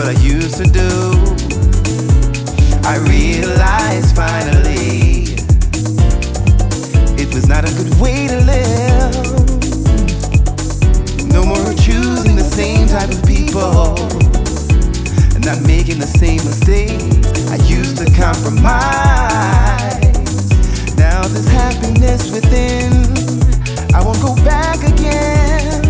what I used to do. I realized finally it was not a good way to live. No more choosing the same type of people not making the same mistakes. I used to compromise. Now there's happiness within. I won't go back again.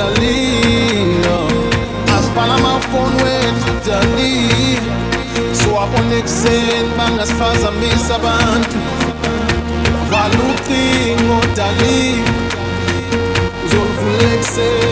Ekuseni dali asivala amafoni wethu dali siwabona ekuseni bangasifazamisa abantu vala ucingo dali. Uzoluvula ekuseni dali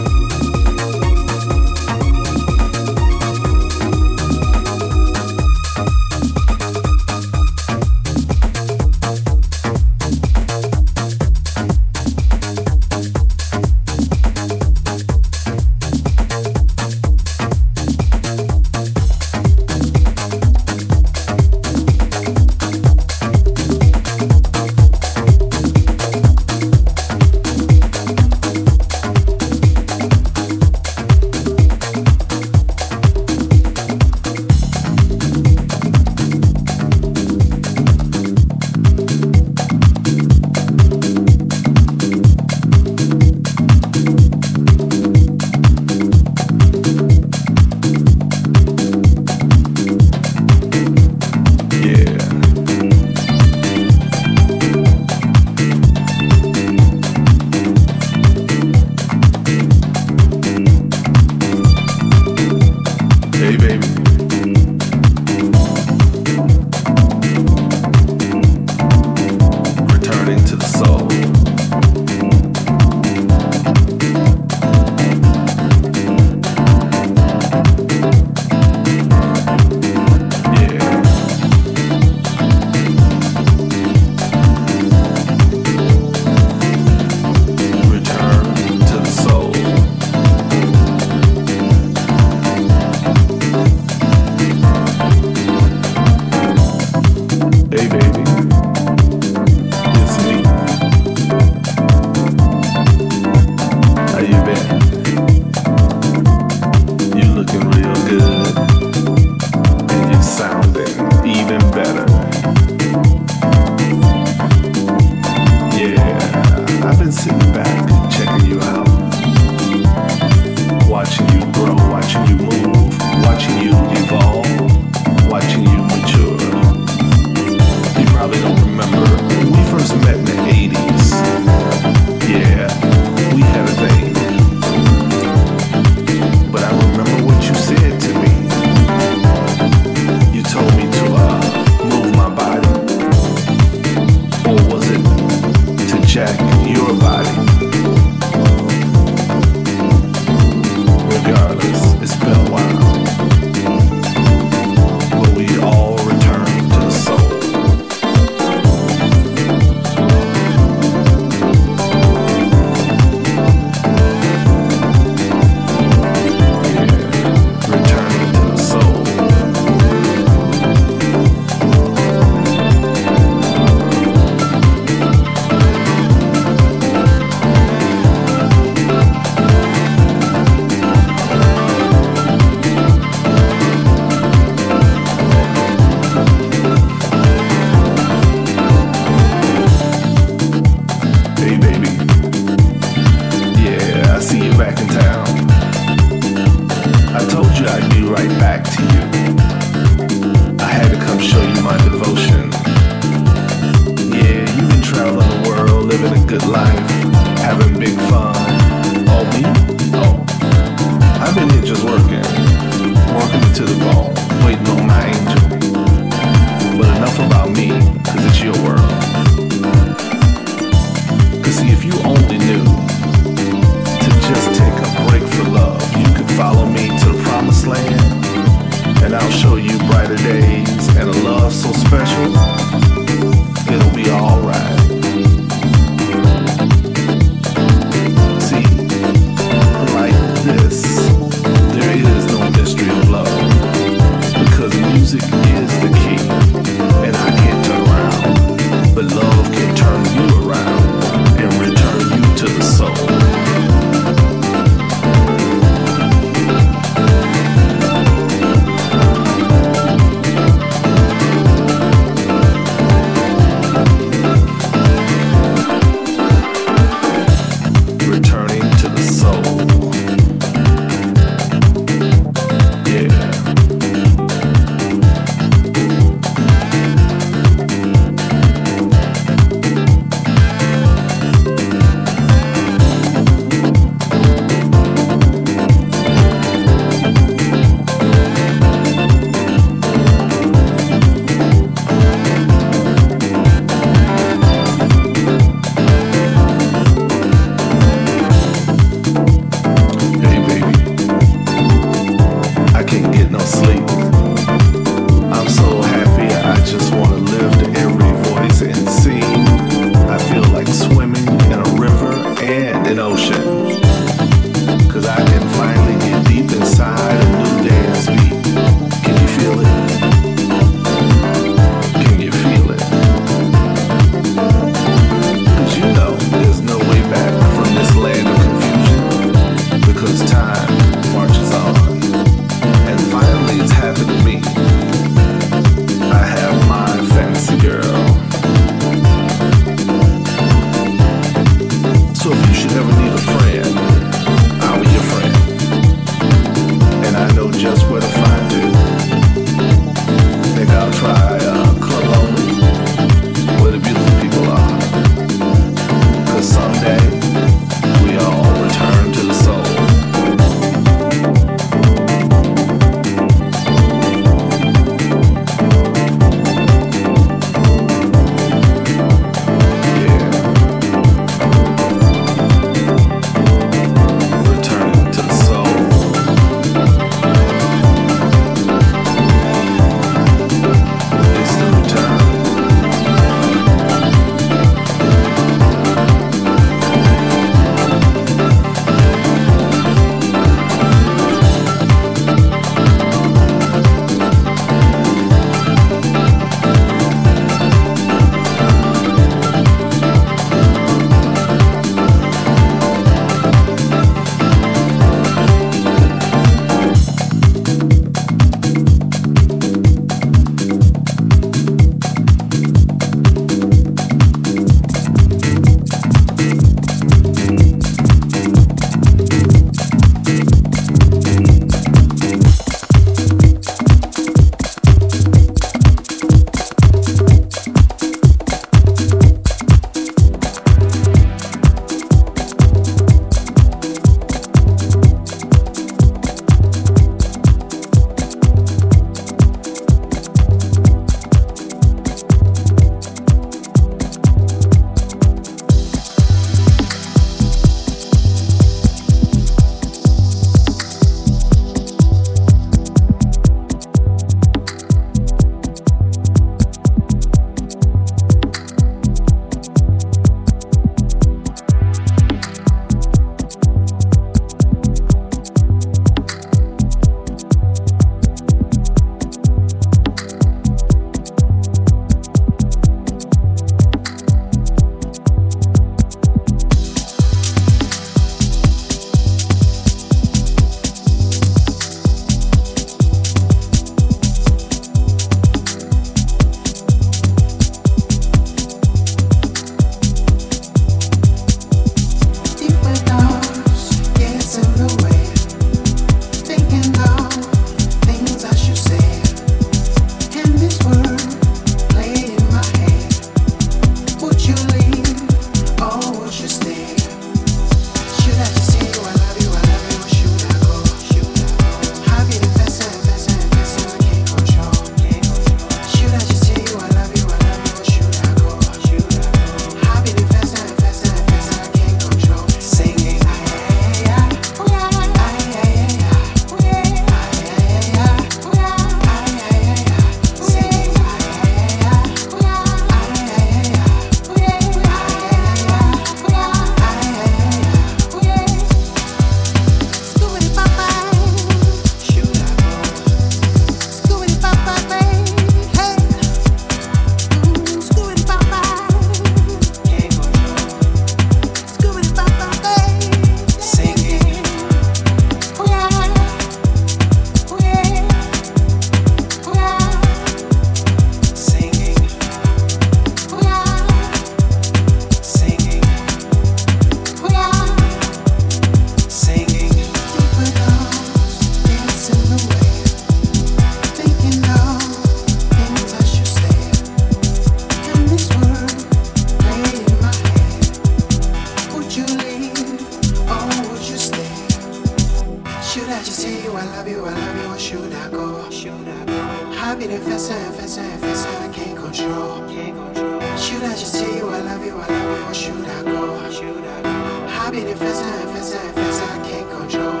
love you, I love you, or should I go? Should I go? I've been infested, infested, infested, I can't control. Can't control. Should I just tell you I love you, I love you, or should I go? Should I go? I've been infested, infested, infested, I can't control.